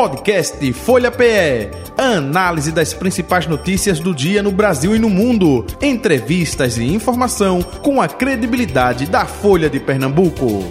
Podcast Folha PE. Análise das principais notícias do dia no Brasil e no mundo. Entrevistas e informação com a credibilidade da Folha de Pernambuco.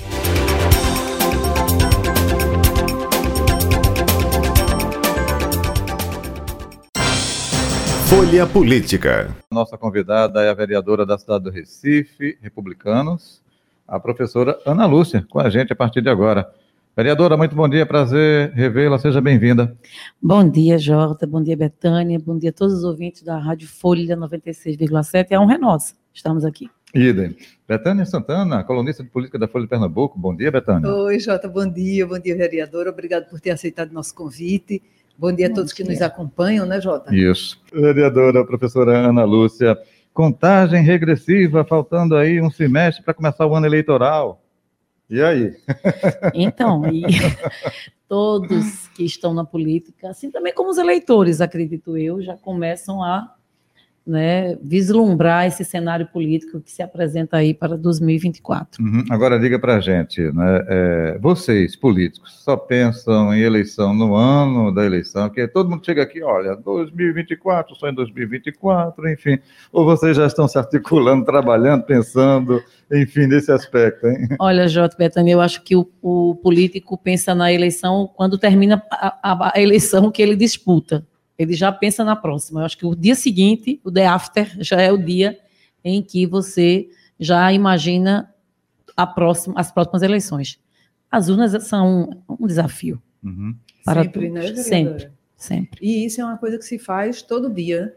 Folha Política. Nossa convidada é a vereadora da cidade do Recife, Republicanos, a professora Ana Lúcia, com a gente a partir de agora. Vereadora, muito bom dia, prazer revê-la, seja bem-vinda. Bom dia, Jota, bom dia, Betânia, bom dia a todos os ouvintes da Rádio Folha 96,7, é um nossa, estamos aqui. Idem. Betânia Santana, colunista de política da Folha de Pernambuco, bom dia, Betânia. Oi, Jota, bom dia, bom dia, vereadora, obrigado por ter aceitado nosso convite. Bom dia a todos que nos acompanham, né, Jota? Isso. Vereadora, professora Ana Lúcia, Contagem regressiva, faltando aí um semestre para começar o ano eleitoral. E aí? Então, e todos que estão na política, assim também como os eleitores, acredito eu, já começam a né, vislumbrar esse cenário político que se apresenta aí para 2024. Uhum. Agora diga para a gente, né, é, vocês políticos só pensam em eleição no ano da eleição, porque todo mundo chega aqui, olha, 2024, só em 2024, enfim, ou vocês já estão se articulando, trabalhando, pensando, enfim, nesse aspecto, hein? Olha, Jota Betânia, eu acho que o, o, político pensa na eleição quando termina a, a, a eleição que ele disputa ele já pensa na próxima. Eu acho que o dia seguinte, o day after, já é o dia em que você já imagina próxima, as próximas eleições. As urnas são um, desafio. Uhum. Para sempre, né, Sempre, sempre. E isso é uma coisa que se faz todo dia.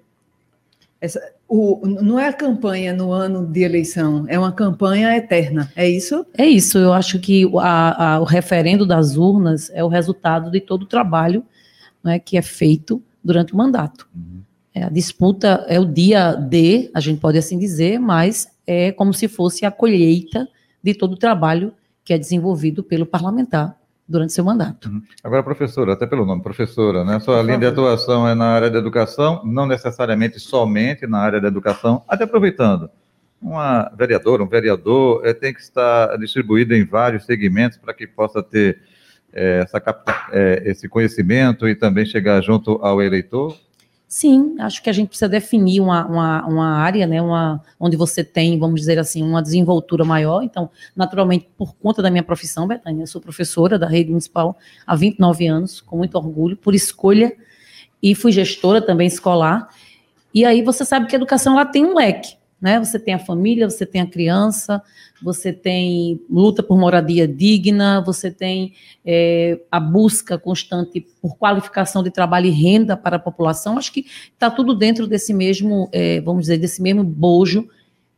Essa, o, não é a campanha no ano de eleição, é uma campanha eterna, é isso? É isso, eu acho que a, a, o referendo das urnas é o resultado de todo o trabalho né, que é feito durante o mandato. Uhum. É, a disputa é o dia D, a gente pode assim dizer, mas é como se fosse a colheita de todo o trabalho que é desenvolvido pelo parlamentar durante seu mandato. Uhum. Agora, professora, até pelo nome, professora, né? Sua linha de atuação é na área da educação, não necessariamente somente na área da educação, até aproveitando. Uma vereadora, um vereador é, tem que estar distribuído em vários segmentos para que possa ter essa, é, esse conhecimento e também chegar junto ao eleitor? Sim, acho que a gente precisa definir uma, uma, uma área, né, uma, onde você tem, vamos dizer assim, uma desenvoltura maior. Então, naturalmente, por conta da minha profissão, Betânia, eu sou professora da rede municipal há 29 anos, com muito orgulho, por escolha, e fui gestora também escolar. E aí você sabe que a educação ela tem um leque né? Você tem a família, você tem a criança, você tem luta por moradia digna, você tem é, a busca constante por qualificação de trabalho e renda para a população. Acho que está tudo dentro desse mesmo, é, vamos dizer, desse mesmo bojo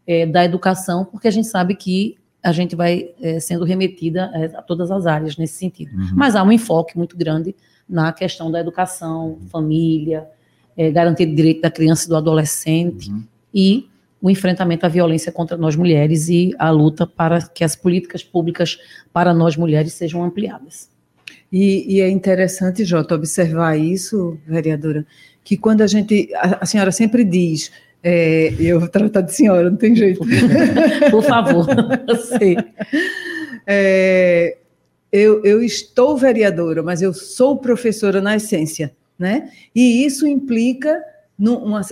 é, da educação, porque a gente sabe que a gente vai é, sendo remetida é, a todas as áreas nesse sentido. Uhum. Mas há um enfoque muito grande na questão da educação, família, é, garantir o direito da criança e do adolescente uhum. e o enfrentamento à violência contra nós mulheres e a luta para que as políticas públicas para nós mulheres sejam ampliadas. E, e é interessante, Jota, observar isso, vereadora, que quando a gente, a, a senhora sempre diz, é, eu vou tratar de senhora, não tem jeito. Por favor, eu sei. É, eu, eu estou vereadora, mas eu sou professora na essência, né? E isso implica numa,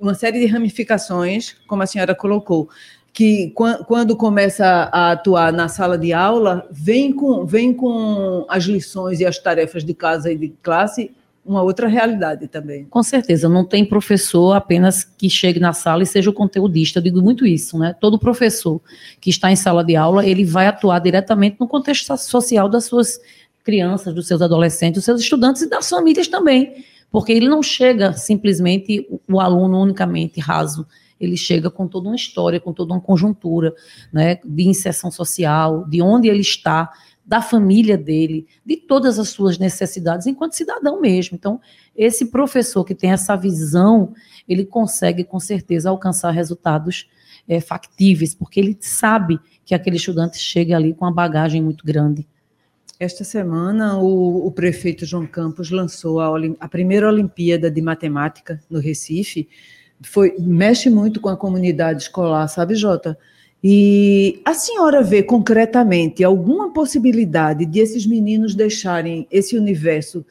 uma série de ramificações, como a senhora colocou, que quando começa a atuar na sala de aula, vem com, vem com as lições e as tarefas de casa e de classe uma outra realidade também. Com certeza, não tem professor apenas que chegue na sala e seja o conteudista, eu digo muito isso, né? Todo professor que está em sala de aula, ele vai atuar diretamente no contexto social das suas crianças, dos seus adolescentes, dos seus estudantes e das famílias também porque ele não chega simplesmente o aluno unicamente raso, ele chega com toda uma história, com toda uma conjuntura, né, de inserção social, de onde ele está, da família dele, de todas as suas necessidades enquanto cidadão mesmo. Então, esse professor que tem essa visão, ele consegue com certeza alcançar resultados é, factíveis, porque ele sabe que aquele estudante chega ali com uma bagagem muito grande. Esta semana, o, o, prefeito João Campos lançou a, a, primeira Olimpíada de Matemática no Recife. Foi, mexe muito com a comunidade escolar, sabe, Jota? E a senhora vê concretamente alguma possibilidade de esses meninos deixarem esse universo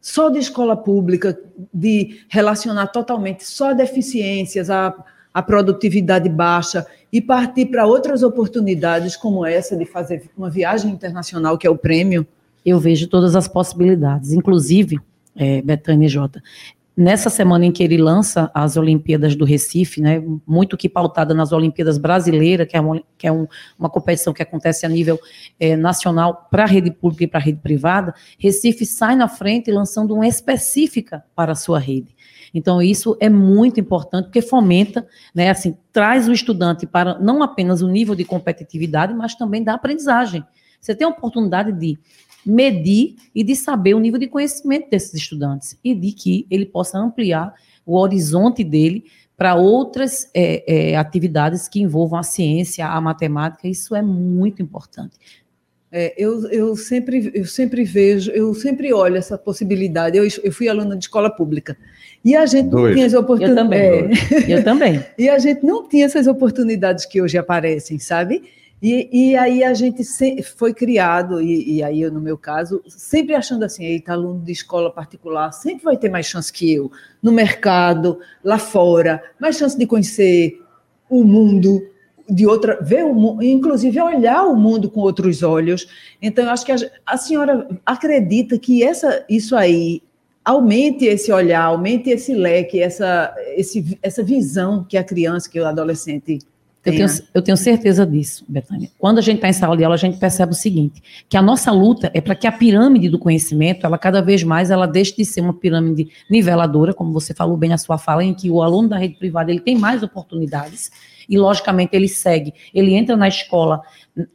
só de escola pública, de relacionar totalmente só deficiências, a, a produtividade baixa e partir para outras oportunidades como essa de fazer uma viagem internacional, que é o prêmio? Eu vejo todas as possibilidades, inclusive, é, Betânia Jota, nessa semana em que ele lança as Olimpíadas do Recife, né, muito que pautada nas Olimpíadas Brasileiras, que é, uma, que é um, uma competição que acontece a nível é, nacional para a rede pública e para a rede privada, Recife sai na frente lançando uma específica para a sua rede. Então, isso é muito importante, porque fomenta, né, assim, traz o estudante para não apenas o nível de competitividade, mas também da aprendizagem. Você tem a oportunidade de medir e de saber o nível de conhecimento desses estudantes e de que ele possa ampliar o horizonte dele para outras é, é, atividades que envolvam a ciência, a matemática, isso é muito importante. É, eu, eu, sempre, eu sempre vejo, eu sempre olho essa possibilidade. Eu, eu fui aluna de escola pública. E a gente Dois. não tinha as oportunidades. Eu também. É. Eu também. e a gente não tinha essas oportunidades que hoje aparecem, sabe? E, e aí a gente foi criado, e, e, aí eu, no meu caso, sempre achando assim, eita, aluno de escola particular sempre vai ter mais chance que eu, no mercado, lá fora, mais chance de conhecer o mundo de outra, ver o mundo, inclusive olhar o mundo com outros olhos. Então, eu acho que a, a senhora acredita que essa, isso aí aumente esse olhar, aumente esse leque, essa, esse, essa visão que a criança, que o adolescente eu tenho, eu tenho, certeza disso, Betânia. Quando a gente está em sala de aula, a gente percebe o seguinte, que a nossa luta é para que a pirâmide do conhecimento, ela cada vez mais, ela deixe de ser uma pirâmide niveladora, como você falou bem na sua fala, em que o aluno da rede privada ele tem mais oportunidades, e logicamente ele segue, ele entra na escola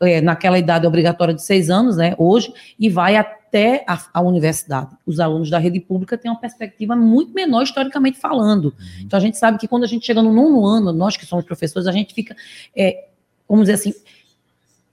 é, naquela idade obrigatória de seis anos, né, hoje, e vai até até a, a, universidade. Os alunos da rede pública têm uma perspectiva muito menor historicamente falando. Uhum. Então a gente sabe que quando a gente chega no nono ano, nós que somos professores, a gente fica, é, vamos dizer assim,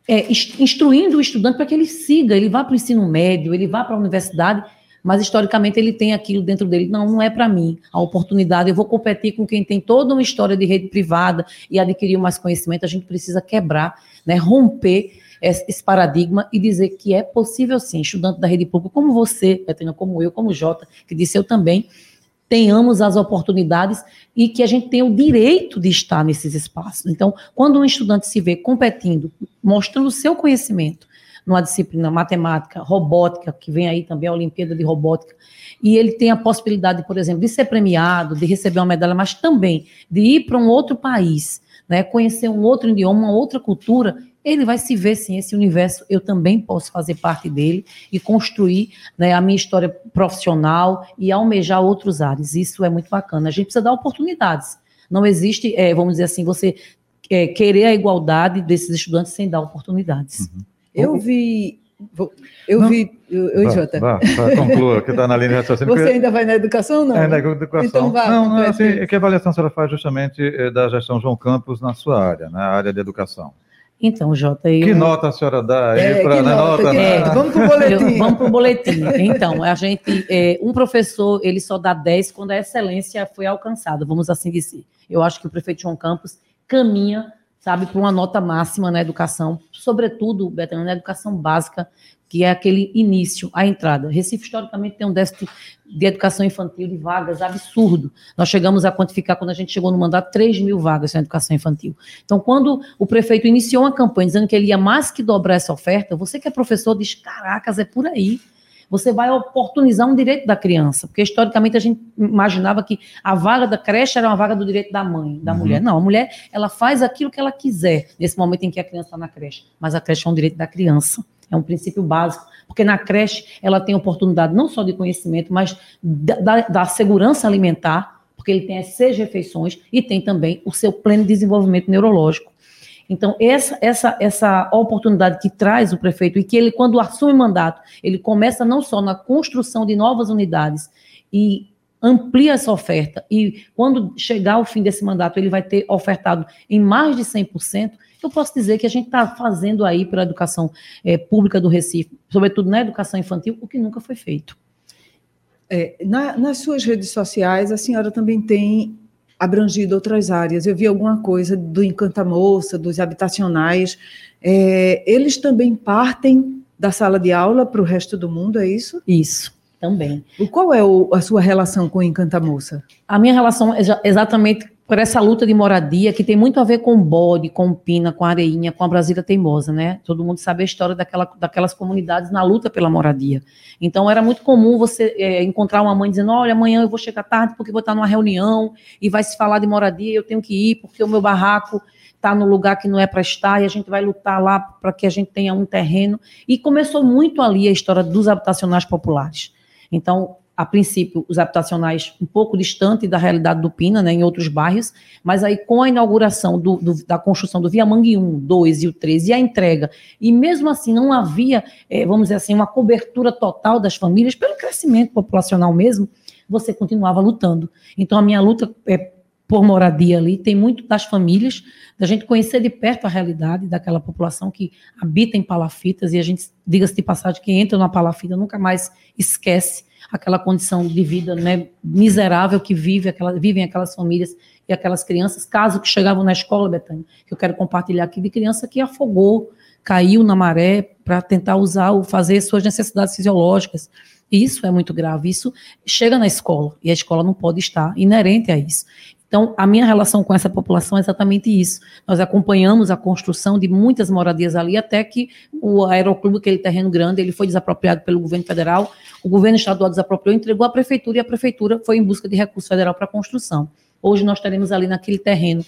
é, instruindo o estudante para que ele siga, ele vá para o ensino médio, ele vá para a universidade, mas historicamente ele tem aquilo dentro dele. Não, não é para mim a oportunidade. Eu vou competir com quem tem toda uma história de rede privada e adquirir mais conhecimento. A gente precisa quebrar, né, romper esse paradigma e dizer que é possível sim, estudante da rede pública, como você, Betânia, como eu, como Jota, que disse eu também, tenhamos as oportunidades e que a gente tenha o direito de estar nesses espaços. Então, quando um estudante se vê competindo, mostrando o seu conhecimento numa disciplina matemática, robótica, que vem aí também a Olimpíada de Robótica, e ele tem a possibilidade, por exemplo, de ser premiado, de receber uma medalha, mas também de ir para um outro país, né, conhecer um outro idioma, uma outra cultura, ele vai se ver sim, esse universo eu também posso fazer parte dele e construir né, a minha história profissional e almejar outros ares. Isso é muito bacana. A gente precisa dar oportunidades. Não existe, é, vamos dizer assim, você é, querer a igualdade desses estudantes sem dar oportunidades. Uhum. Eu vi. Eu não. vi. Oi, Jota. Vá, vá, conclua, que está na linha de raciocínio. Você ainda vai na educação, não? É, na educação. Então, vá, não, não, assim, é que avaliação a senhora faz justamente eh, da gestão João Campos na sua área, na área de educação? Então, Jota, eu... Que nota a senhora dá é, para nota? nota é, vamos para o boletim. vamos para o boletim. Então, a gente, é, um professor, ele só dá 10 quando a excelência foi alcançada, vamos assim dizer. Eu acho que o prefeito João Campos caminha, sabe, para uma nota máxima na educação, sobretudo, Betânia, na educação básica, que é aquele início, a entrada. Recife, historicamente, tem um déficit de educação infantil de vagas absurdo. Nós chegamos a quantificar, quando a gente chegou no mandato, 3 mil vagas na educação infantil. Então, quando o prefeito iniciou uma campanha dizendo que ele ia mais que dobrar essa oferta, você que é professor diz, caracas, é por aí. Você vai oportunizar um direito da criança, porque historicamente a gente imaginava que a vaga da creche era uma vaga do direito da mãe, da uhum. mulher. Não, a mulher, ela faz aquilo que ela quiser nesse momento em que a criança está na creche, mas a creche é um direito da criança. É um princípio básico, porque na creche ela tem oportunidade não só de conhecimento, mas da, da, da segurança alimentar, porque ele tem as seis refeições e tem também o seu pleno desenvolvimento neurológico. Então, essa, essa, essa oportunidade que traz o prefeito e que ele, quando assume mandato, ele começa não só na construção de novas unidades e amplia essa oferta, e quando chegar ao fim desse mandato, ele vai ter ofertado em mais de 100%, eu posso dizer que a gente está fazendo aí para a educação é, pública do Recife, sobretudo na educação infantil, o que nunca foi feito. É, na, nas suas redes sociais, a senhora também tem abrangido outras áreas. Eu vi alguma coisa do Encantamoça, dos habitacionais. É, eles também partem da sala de aula para o resto do mundo, é isso? Isso Também. O- Qual é o- a sua relação com o Encanta Moça? A minha relação é exa- exatamente por essa luta de moradia, que tem muito a ver com bode, com pina, com areinha, com a Brasília teimosa, né? Todo mundo sabe a história daquela, daquelas comunidades na luta pela moradia. Então, era muito comum você é, encontrar uma mãe dizendo, olha, amanhã eu vou chegar tarde porque vou estar numa reunião e vai se falar de moradia, eu tenho que ir porque o meu barraco está no lugar que não é para estar e a gente vai lutar lá para que a gente tenha um terreno. E começou muito ali a história dos habitacionais populares. Então, a princípio, os habitacionais um pouco distante da realidade do Pina, né, em outros bairros, mas aí com a inauguração do- do- da construção do Via Mangue 1, 2 e o 3 e a entrega, e mesmo assim não havia, eh, vamos dizer assim, uma cobertura total das famílias, pelo crescimento populacional mesmo, você continuava lutando. Então a minha luta é por moradia ali, tem muito das famílias, da gente conhecer de perto a realidade daquela população que habita em palafitas, e a gente, diga-se de passagem, que entra numa palafita nunca mais esquece aquela condição de vida né, miserável que vive aquela, vivem aquelas famílias e aquelas crianças, caso que chegavam na escola, Betânia, que eu quero compartilhar aqui, de criança que afogou, caiu na maré para tentar usar ou fazer suas necessidades fisiológicas. Isso é muito grave. Isso chega na escola e a escola não pode estar inerente a isso. Então, a minha relação com essa população é exatamente isso. Nós acompanhamos a construção de muitas moradias ali, até que o aeroclube, aquele terreno grande, ele foi desapropriado pelo governo federal, o governo estadual desapropriou, entregou à prefeitura e a prefeitura foi em busca de recurso federal para a construção. Hoje nós teremos ali naquele terreno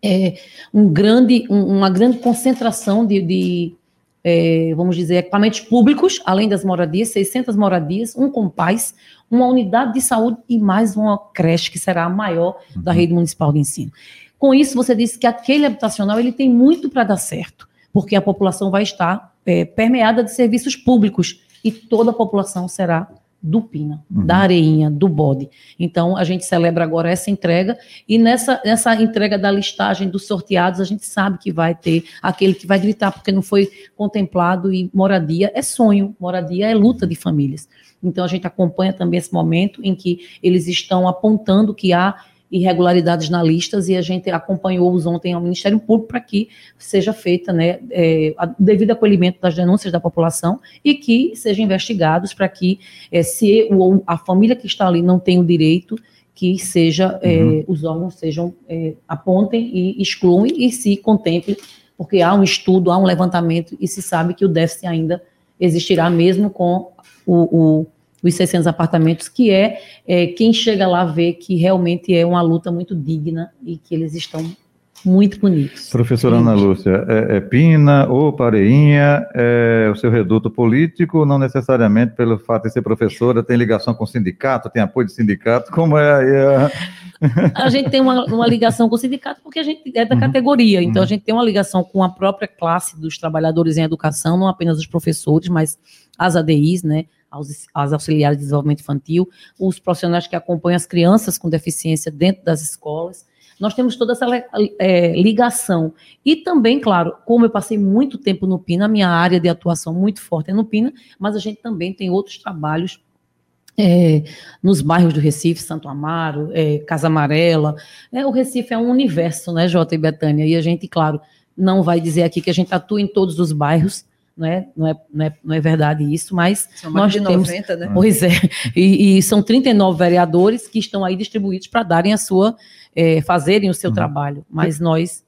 é, um grande, um- uma grande concentração de, de, é, vamos dizer, equipamentos públicos, além das moradias, 600 moradias, um compás, uma unidade de saúde e mais uma creche, que será a maior da rede municipal de ensino. Com isso, você disse que aquele habitacional ele tem muito para dar certo, porque a população vai estar é, permeada de serviços públicos e toda a população será do Pina, Uhum. da Areinha, do Bode. Então, a gente celebra agora essa entrega e nessa, nessa entrega da listagem dos sorteados, a gente sabe que vai ter aquele que vai gritar porque não foi contemplado e moradia é sonho, moradia é luta de famílias. Então, a gente acompanha também esse momento em que eles estão apontando que há irregularidades na listas e a gente acompanhou-os ontem ao Ministério Público para que seja feita né, é, a- o devido acolhimento das denúncias da população e que sejam investigados para que, é, se o- a família que está ali não tem o direito, que seja, é, Uhum. os órgãos sejam, é, apontem e excluem e se contemple, porque há um estudo, há um levantamento e se sabe que o déficit ainda existirá mesmo com o, o- os 600 apartamentos, que é, é, quem chega lá vê que realmente é uma luta muito digna e que eles estão muito bonitos. Professora Ana Lúcia, é, é Pina ou Pareinha é o seu reduto político, não necessariamente pelo fato de ser professora, tem ligação com o sindicato, tem apoio de sindicato, como é aí a... A gente tem uma, uma ligação com o sindicato porque a gente é da Uhum. categoria, então Uhum. a gente tem uma ligação com a própria classe dos trabalhadores em educação, não apenas os professores, mas as ADIs, né, aos- auxiliares de desenvolvimento infantil, os profissionais que acompanham as crianças com deficiência dentro das escolas. Nós temos toda essa eh, ligação. E também, claro, como eu passei muito tempo no PINA, a minha área de atuação muito forte é no PINA, mas a gente também tem outros trabalhos é, nos bairros do Recife, Santo Amaro, é, Casa Amarela. É, o Recife é um universo, né, Jota e Betânia? E a gente, claro, não vai dizer aqui que a gente atua em todos os bairros, né? não, é, não, é, não é verdade isso, mas São mais Nós de temos- 90, né? Pois é, e, e são 39 vereadores que estão aí distribuídos para darem a sua, eh, fazerem o seu Uhum. trabalho, mas nós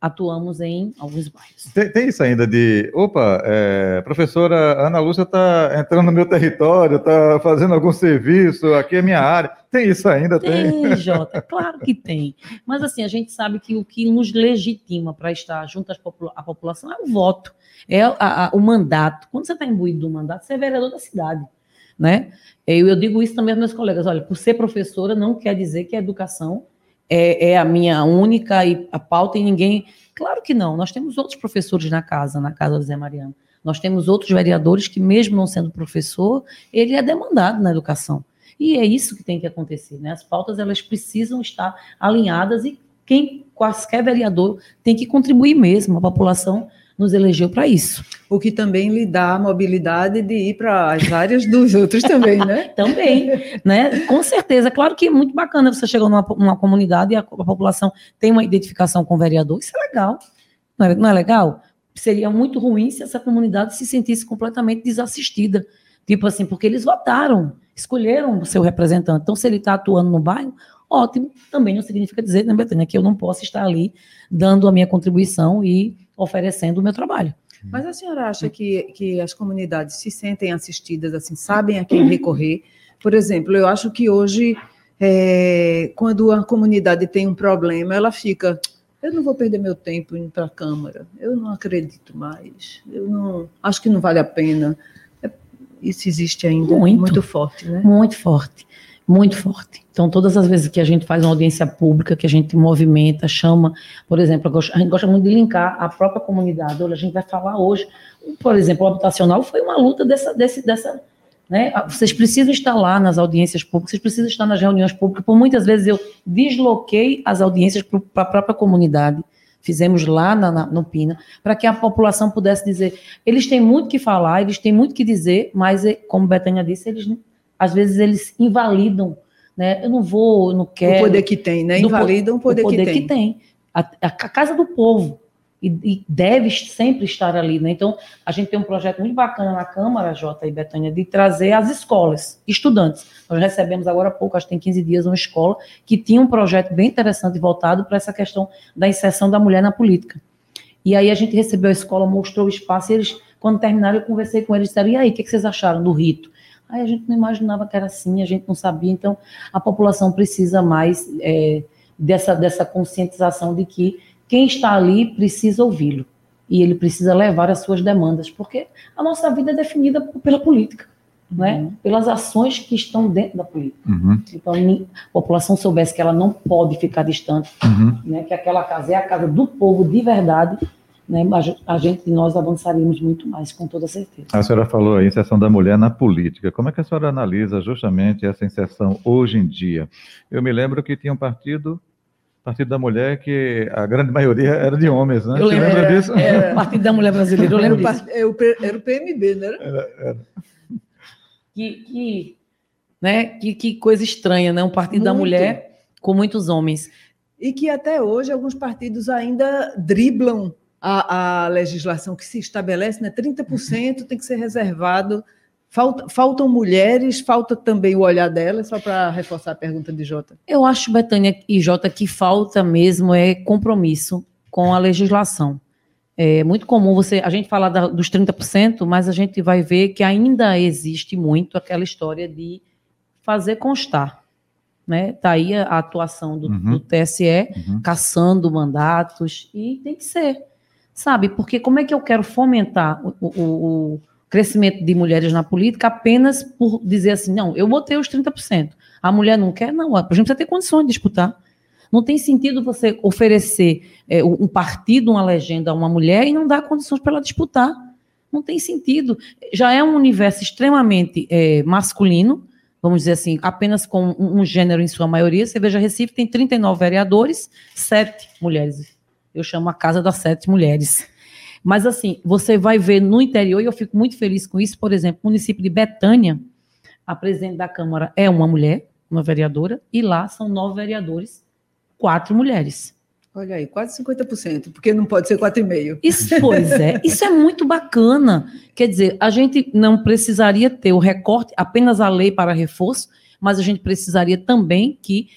atuamos em alguns bairros. Tem, tem isso ainda de, opa, é, professora Ana Lúcia está entrando no meu território, está fazendo algum serviço, aqui é minha área, tem isso ainda? Tem. Tem, Jota, claro que tem. Mas assim, a gente sabe que o que nos legitima para estar junto popula- à população é o voto, é a- a- o mandato. Quando você está imbuído do mandato, você é vereador da cidade. Né? Eu, eu digo isso também aos meus colegas. Olha, por ser professora não quer dizer que a educação é, é a minha única e a pauta e ninguém. Claro que não. Nós temos outros professores na casa, na casa do Zé Mariano. Nós temos outros vereadores que, mesmo não sendo professor, ele é demandado na educação. E é isso que tem que acontecer, né? As pautas elas precisam estar alinhadas e quem quaisquer vereador tem que contribuir mesmo. A população nos elegeu para isso. O que também lhe dá a mobilidade de ir para as áreas dos outros também, né? Também, né? Com certeza. Claro que é muito bacana você chegar numa, numa comunidade e a, a população tem uma identificação com o vereador. Isso é legal. Não é, não é legal? Seria muito ruim se essa comunidade se sentisse completamente desassistida Tipo assim, porque eles votaram, escolheram o seu representante. Então, se ele está atuando no bairro, ótimo. Também não significa dizer, né, Betânia, que eu não posso estar ali dando a minha contribuição e oferecendo o meu trabalho. Mas a senhora acha que, que as comunidades se sentem assistidas, assim, sabem a quem recorrer? Por exemplo, eu acho que hoje, é, quando a comunidade tem um problema, ela fica, eu não vou perder meu tempo indo para a Câmara, eu não acredito mais, eu não acho que não vale a pena. É, isso existe ainda Muito. muito forte, né? Muito forte, muito forte. Então, todas as vezes que a gente faz uma audiência pública, que a gente movimenta, chama, por exemplo, a gente gosta muito de linkar a própria comunidade. Olha, a gente vai falar hoje, por exemplo, o habitacional foi uma luta dessa, desse, dessa, né? Vocês precisam estar lá nas audiências públicas, vocês precisam estar nas reuniões públicas. Por muitas vezes eu desloquei as audiências para a própria comunidade. Fizemos lá na- na- no Pina, para que a população pudesse dizer. Eles têm muito que falar, eles têm muito que dizer, mas, eh, como Betânia disse, eles às vezes eles invalidam, né? Eu não vou, eu não quero. O poder que tem, né? do po- Invalida o poder, o poder que tem. A, a- a casa do povo. E, e deve sempre estar ali, né? Então, a gente tem um projeto muito bacana na Câmara, Jota e Betânia, de trazer as escolas, estudantes. Nós recebemos agora há pouco, acho que tem 15 dias, uma escola que tinha um projeto bem interessante voltado para essa questão da inserção da mulher na política. E aí a gente recebeu a escola, mostrou o espaço, e eles, quando terminaram, eu conversei com eles, disseram, e aí, o que que vocês acharam do rito? Aí a gente não imaginava que era assim, a gente não sabia, então a população precisa mais é, dessa, dessa conscientização de que quem está ali precisa ouvi-lo e ele precisa levar as suas demandas, porque a nossa vida é definida pela política, né? pelas ações que estão dentro da política. Uhum, Então, a população soubesse que ela não pode ficar distante, uhum. né? que aquela casa é a casa do povo de verdade, né? a gen- a gente, nós avançaríamos muito mais, com toda certeza. A senhora falou aí, inserção da mulher na política. Como é que a senhora analisa justamente essa inserção hoje em dia? Eu me lembro que tinha um partido, Partido da Mulher, que a grande maioria era de homens, né? Eu Você lembro, lembra disso? É, o Partido da Mulher Brasileira, eu Era lembro o, disso. é era o PMB, né? que, que, né, que, que coisa estranha, né? Um partido da Muito. mulher com muitos homens. E que até hoje alguns partidos ainda driblam a, a legislação que se estabelece, né? 30% tem que ser reservado. Falta, faltam mulheres, falta também o olhar delas, só para reforçar a pergunta de Jota. Eu acho, Betânia e Jota, que falta mesmo é compromisso com a legislação. É muito comum você a gente falar da- dos 30%, mas a gente vai ver que ainda existe muito aquela história de fazer constar. Né? Tá aí a, a atuação do, Uhum. do TSE Uhum. caçando mandatos, e tem que ser, sabe? Porque como é que eu quero fomentar o, o- o crescimento de mulheres na política apenas por dizer assim, não, eu botei os 30%, a mulher não quer? Não, a gente precisa ter condições de disputar. Não tem sentido você oferecer é, um partido, uma legenda a uma mulher e não dar condições para ela disputar. Não tem sentido. Já é um universo extremamente é, masculino, vamos dizer assim, apenas com um, gênero em sua maioria. Você veja, Recife tem 39 vereadores, sete mulheres. Eu chamo a casa das sete mulheres. Mas, assim, você vai ver no interior, e eu fico muito feliz com isso, por exemplo, o município de Betânia, a presidente da Câmara é uma mulher, uma vereadora, e lá são nove vereadores, quatro mulheres. Olha aí, quase 50%, porque não pode ser 4,5%. Isso, pois é, isso é muito bacana. Quer dizer, a gente não precisaria ter o recorte, apenas a lei para reforço, mas a gente precisaria também que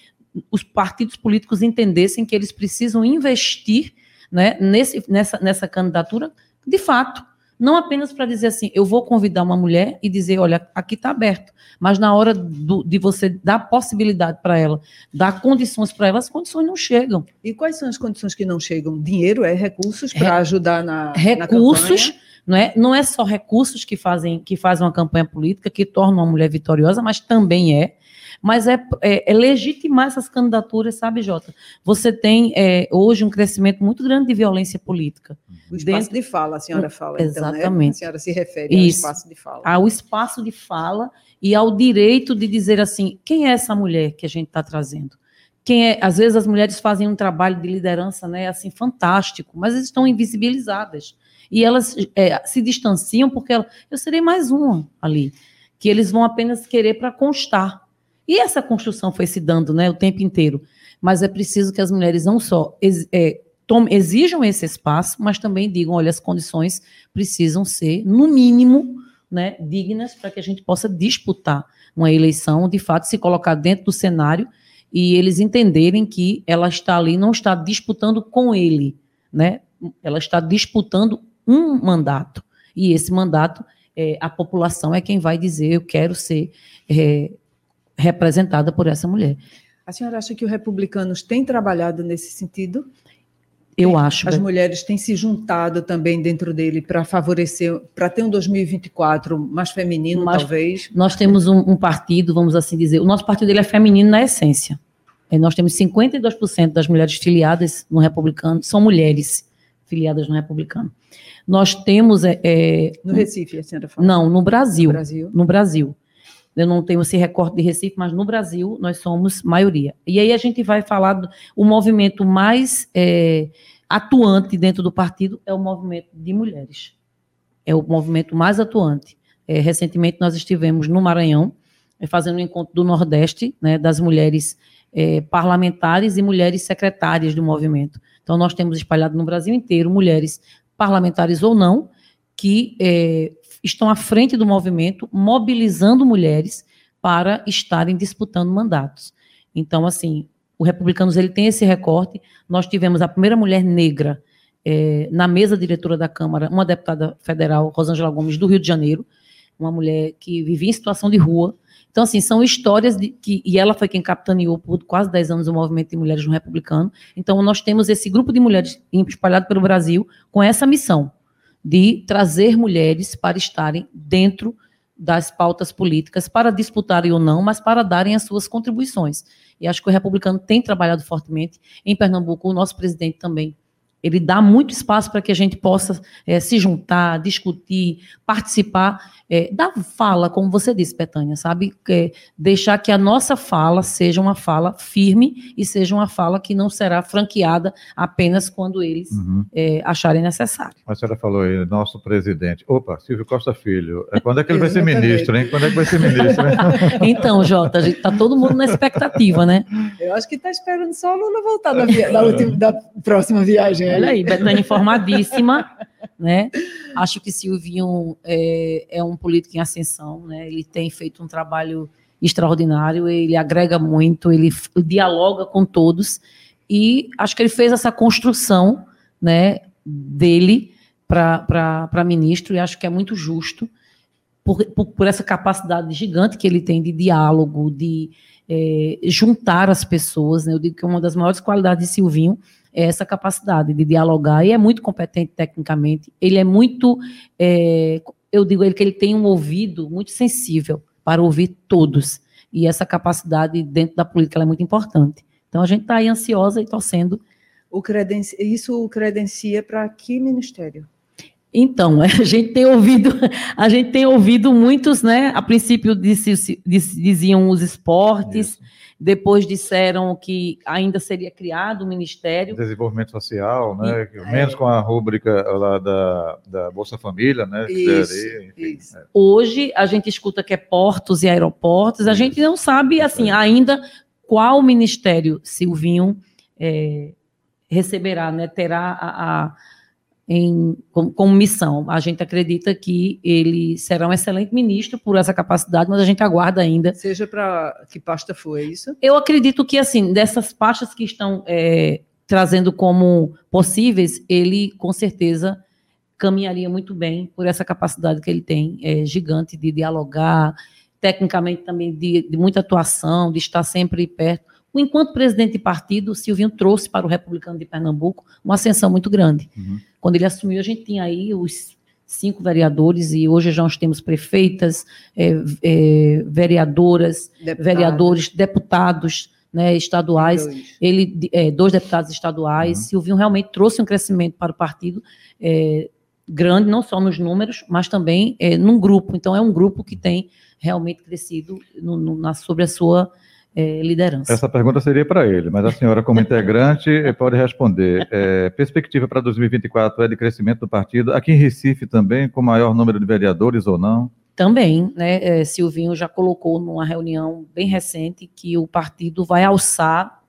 os partidos políticos entendessem que eles precisam investir né, nesse, nessa, nessa candidatura de fato. Não apenas para dizer assim, eu vou convidar uma mulher e dizer, olha, aqui está aberto. Mas na hora do- de você dar possibilidade para ela, dar condições para ela, as condições não chegam. E quais são as condições que não chegam? Dinheiro, é recursos Re- para ajudar na na recursos, campanha? não é, não é só recursos que fazem que fazem uma campanha política, que tornam uma mulher vitoriosa, mas também é. Mas é, é, é legitimar essas candidaturas, sabe, Jota? Você tem é, hoje um crescimento muito grande de violência política. O espaço Dentro- de fala, a senhora fala, então, né? Exatamente. A senhora se refere ao Isso. espaço de fala. Ao espaço de fala e ao direito de dizer assim: quem é essa mulher que a gente está trazendo? Quem é? Às vezes as mulheres fazem um trabalho de liderança, né, assim, fantástico, mas elas estão invisibilizadas. E elas é, se distanciam porque ela- eu serei mais uma ali, que eles vão apenas querer para constar. E essa construção foi se dando né, o tempo inteiro. Mas é preciso que as mulheres não só ex- é, exijam esse espaço, mas também digam: olha, as condições precisam ser, no mínimo, né, dignas para que a gente possa disputar uma eleição, de fato, se colocar dentro do cenário e eles entenderem que ela está ali, não está disputando com ele, né? Ela está disputando um mandato. E esse mandato, é, a população é quem vai dizer: eu quero ser é, representada por essa mulher. A senhora acha que os republicanos têm trabalhado nesse sentido? Eu acho. As mulheres têm se juntado também dentro dele para favorecer, para ter um 2024 mais feminino, Mas talvez. Nós temos um, um, partido, vamos assim dizer, o nosso partido ele é feminino na essência. É, nós temos 52% das mulheres filiadas no republicano, são mulheres filiadas no republicano. Nós temos. É, é, no Recife, a senhora falou? Não, no Brasil. No Brasil. No Brasil. Eu não tenho esse recorte de Recife, mas no Brasil nós somos maioria. E aí a gente vai falar do o movimento mais é, atuante dentro do partido é o movimento de mulheres. É o movimento mais atuante. É, recentemente nós estivemos no Maranhão é, fazendo um encontro do Nordeste, né, das mulheres é, parlamentares e mulheres secretárias do movimento. Então nós temos espalhado no Brasil inteiro mulheres parlamentares ou não que é, estão à frente do movimento, mobilizando mulheres para estarem disputando mandatos. Então, assim, o Republicanos ele tem esse recorte. Nós tivemos a primeira mulher negra é, na mesa diretora da Câmara, uma deputada federal, Rosângela Gomes, do Rio de Janeiro, uma mulher que vivia em situação de rua. Então, assim, são histórias de que. E ela foi quem capitaneou por quase 10 anos o movimento de mulheres no Republicano. Então, nós temos esse grupo de mulheres espalhado pelo Brasil com essa missão de trazer mulheres para estarem dentro das pautas políticas, para disputarem ou não, mas para darem as suas contribuições. E acho que o republicano tem trabalhado fortemente. Em Pernambuco, o nosso presidente também ele dá muito espaço para que a gente possa é, se juntar, discutir, participar é, da fala, como você disse, Betânia, sabe? É, deixar que a nossa fala seja uma fala firme e seja uma fala que não será franqueada apenas quando eles uhum. acharem necessário. A senhora falou aí, nosso presidente. Opa, Silvio Costa Filho. Quando é que ele vai ser ministro, hein? Quando é que vai ser ministro? então, Jota, a gente está todo mundo na expectativa, né? Eu acho que está esperando só o Lula voltar da, via... da, última, da próxima viagem. Olha aí, Betânia informadíssima, né? Acho que Silvinho é, é, um político em ascensão, né? Ele tem feito um trabalho extraordinário, ele agrega muito, ele dialoga com todos e acho que ele fez essa construção, né, dele para ministro e acho que é muito justo por, por, por, essa capacidade gigante que ele tem de diálogo, de é, juntar as pessoas. Né? Eu digo que uma das maiores qualidades de Silvinho é essa capacidade de dialogar, e é muito competente tecnicamente, ele é muito, é, eu digo ele que ele tem um ouvido muito sensível para ouvir todos, e essa capacidade dentro da política é muito importante. Então a gente está aí ansiosa e torcendo. O credenci... Isso credencia para que ministério? Então, a gente tem ouvido, a gente tem ouvido muitos, né? A princípio diziam os esportes, Isso. depois disseram que ainda seria criado o Ministério. Desenvolvimento Social, né? E, Menos é. com a rúbrica lá da, da Bolsa Família, né? Isso, enfim, isso. É. Hoje a gente escuta que é portos e aeroportos, a gente não sabe, assim, ainda qual ministério Silvinho é, receberá, né? Terá a, a em, como, como, missão. A gente acredita que ele será um excelente ministro por essa capacidade, mas a gente aguarda ainda. Seja para que pasta for, é isso? Eu acredito que, assim, dessas pastas que estão é, trazendo como possíveis, ele com certeza caminharia muito bem por essa capacidade que ele tem, é, gigante de dialogar, tecnicamente também de, de muita atuação, de estar sempre perto enquanto presidente de partido, Silvinho trouxe para o Republicano de Pernambuco uma ascensão muito grande. Uhum. Quando ele assumiu, a gente tinha aí os cinco vereadores e hoje já nós temos prefeitas, é, é, vereadoras, Deputado. vereadores, deputados né, estaduais, dois. ele é, dois deputados estaduais. Uhum. Silvinho realmente trouxe um crescimento para o partido é, grande, não só nos números, mas também é, num grupo. Então é um grupo que tem realmente crescido no, no, na, sobre a sua é, liderança. Essa pergunta seria para ele, mas a senhora, como integrante, pode responder. É, perspectiva para 2024 é de crescimento do partido, aqui em Recife também, com maior número de vereadores ou não? Também, né? É, Silvinho já colocou numa reunião bem recente que o partido vai alçar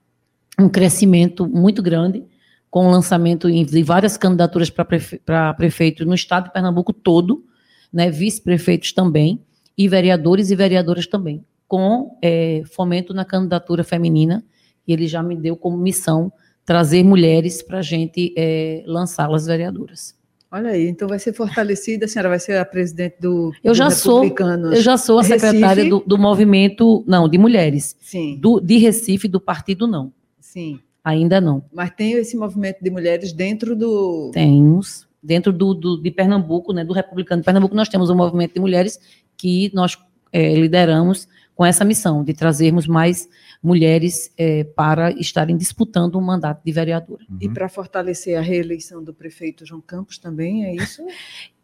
um crescimento muito grande com o lançamento de várias candidaturas para prefe prefeito no estado de Pernambuco todo, né, vice-prefeitos também, e vereadores e vereadoras também, com é, fomento na candidatura feminina, e ele já me deu como missão trazer mulheres para a gente é, lançá-las vereadoras. Olha aí, então vai ser fortalecida, a senhora vai ser a presidente do, eu já sou Eu já sou a secretária do, do, movimento, não, de mulheres. Sim. Do, de Recife, do partido não. Sim. Ainda não. Mas tem esse movimento de mulheres dentro do... Temos. Dentro do, do, de Pernambuco, né, do Republicano de Pernambuco, nós temos um movimento de mulheres que nós é, lideramos com essa missão de trazermos mais mulheres é, para estarem disputando um mandato de vereadora. Uhum. E para fortalecer a reeleição do prefeito João Campos também, é isso?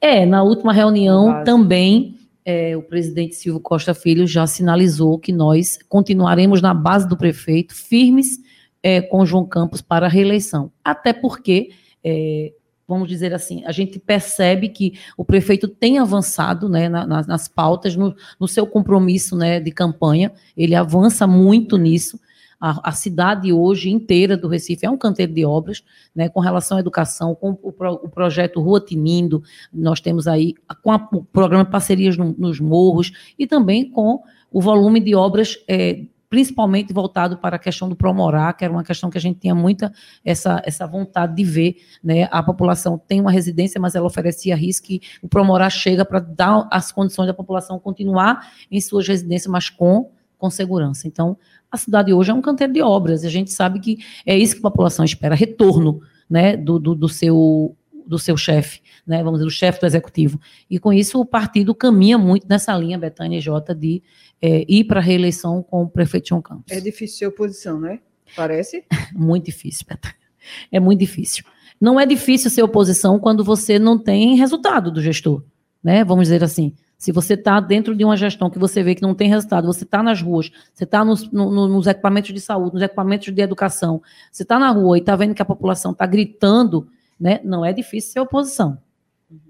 É, na última reunião também é, o presidente Silvio Costa Filho já sinalizou que nós continuaremos na base do prefeito, firmes é, com João Campos para a reeleição. Até porque é, vamos dizer assim, a gente percebe que o prefeito tem avançado né, nas, nas pautas, no, no, seu compromisso né, de campanha, ele avança muito nisso. A, a, cidade hoje inteira do Recife é um canteiro de obras, né, com relação à educação, com o, o projeto Rua Tinindo, nós temos aí com a, o programa Parcerias no, nos Morros, e também com o volume de obras é, principalmente voltado para a questão do Promorá, que era uma questão que a gente tinha muita essa, essa vontade de ver, né? A população tem uma residência, mas ela oferecia risco que o Promorá chega para dar as condições da população continuar em suas residências, mas com, com segurança. Então, a cidade hoje é um canteiro de obras, e a gente sabe que é isso que a população espera, retorno, né, do, do, do seu do seu chefe, né, vamos dizer, do chefe do executivo. E com isso o partido caminha muito nessa linha, Betânia J, de é, ir para a reeleição com o prefeito João Campos. É difícil ser oposição, né? Parece? muito difícil, Betânia. É muito difícil. Não é difícil ser oposição quando você não tem resultado do gestor, né? Vamos dizer assim. Se você está dentro de uma gestão que você vê que não tem resultado, você está nas ruas, você está nos, no, nos equipamentos de saúde, nos equipamentos de educação, você está na rua e está vendo que a população está gritando, né? Não é difícil ser oposição,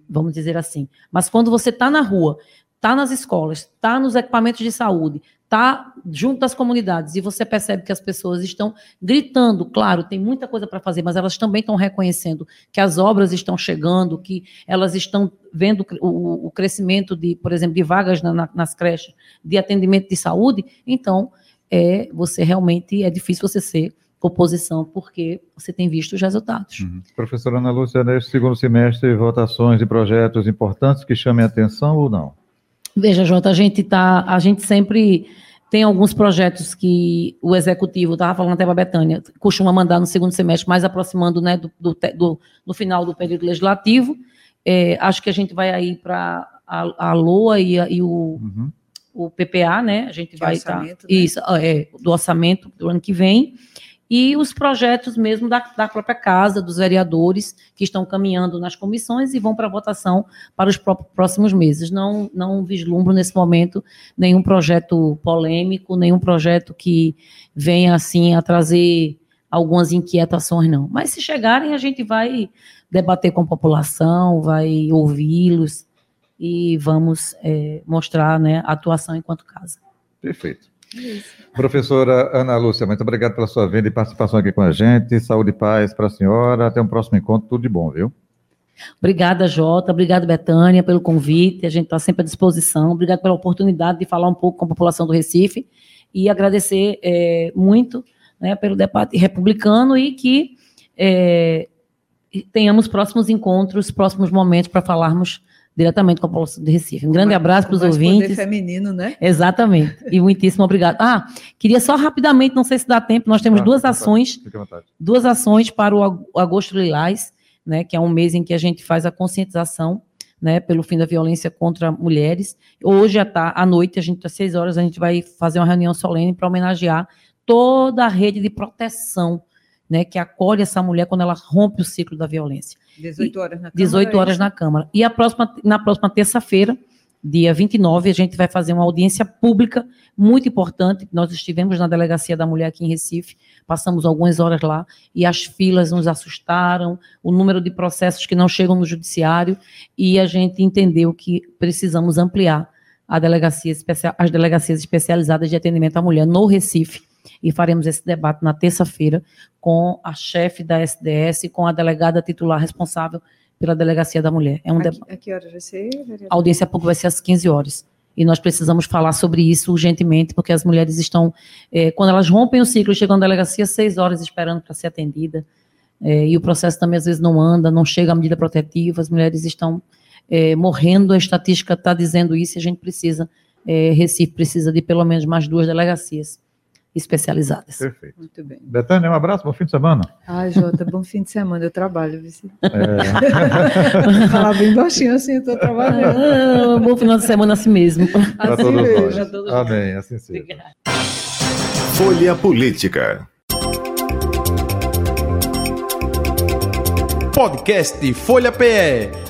vamos dizer assim. Mas quando você está na rua está nas escolas, está nos equipamentos de saúde, está junto das comunidades e você percebe que as pessoas estão gritando, claro, tem muita coisa para fazer, mas elas também estão reconhecendo que as obras estão chegando, que elas estão vendo o, o crescimento de, por exemplo, de vagas na, na, nas creches, de atendimento de saúde, então é você realmente é difícil você ser oposição, porque você tem visto os resultados. Uhum. Professora Ana Lúcia, neste segundo semestre, votações de projetos importantes que chamem a atenção ou não? Veja, Jota, a gente tá, a gente sempre tem alguns projetos que o executivo, estava falando até para a Betânia, costuma mandar no segundo semestre, mais aproximando né, do, do, do, do final do período legislativo. É, acho que a gente vai aí para a, a LOA e, a, e o, uhum. o PPA, né? A gente que vai estar. Tá, né? Isso, é, do orçamento do ano que vem e os projetos mesmo da, da própria casa, dos vereadores, que estão caminhando nas comissões e vão para votação para os próximos meses. Não, não vislumbro nesse momento nenhum projeto polêmico, nenhum projeto que venha assim a trazer algumas inquietações, não. Mas se chegarem, a gente vai debater com a população, vai ouvi-los e vamos é, mostrar né, a atuação enquanto casa. Perfeito. Isso. Professora Ana Lúcia, muito obrigado pela sua vinda e participação aqui com a gente. Saúde e paz para a senhora. Até um próximo encontro. Tudo de bom, viu? Obrigada, Jota. Obrigado, Betânia, pelo convite. A gente está sempre à disposição. Obrigado pela oportunidade de falar um pouco com a população do Recife e agradecer é, muito né, pelo debate republicano e que é, tenhamos próximos encontros, próximos momentos para falarmos diretamente com a população de Recife. Um grande abraço para os ouvintes. feminino, né? Exatamente. E muitíssimo obrigado. Ah, queria só rapidamente, não sei se dá tempo, nós temos ah, duas ações, duas ações para o Agosto Lilás, né, que é um mês em que a gente faz a conscientização né, pelo fim da violência contra mulheres. Hoje à, à noite, a gente às seis horas, a gente vai fazer uma reunião solene para homenagear toda a rede de proteção né, que acolhe essa mulher quando ela rompe o ciclo da violência. 18 horas na Câmara. 18 horas é na Câmara. E a próxima, na próxima terça-feira, dia 29, a gente vai fazer uma audiência pública muito importante. Nós estivemos na Delegacia da Mulher aqui em Recife, passamos algumas horas lá e as filas nos assustaram, o número de processos que não chegam no judiciário e a gente entendeu que precisamos ampliar a delegacia especial, as delegacias especializadas de atendimento à mulher no Recife e faremos esse debate na terça-feira com a chefe da SDS, com a delegada titular responsável pela Delegacia da Mulher. É um A, debate. que- a que horas vai ser? A audiência pública vai ser às 15 horas. E nós precisamos falar sobre isso urgentemente, porque as mulheres estão, eh, quando elas rompem o ciclo, chegam na delegacia seis horas esperando para ser atendida, eh, e o processo também às vezes não anda, não chega a medida protetiva, as mulheres estão eh, morrendo, a estatística está dizendo isso, e a gente precisa, Recife precisa de pelo menos mais duas delegacias especializadas. Perfeito. Muito bem. Betânia, um abraço, bom fim de semana. Ai, Jota, bom fim de semana. Eu trabalho. É, Falar bem baixinho assim, eu tô trabalhando. Ah, bom final de semana assim mesmo. para Assim todos mesmo. nós. Todos Amém, assim seja. Folha Política. Podcast Folha PE.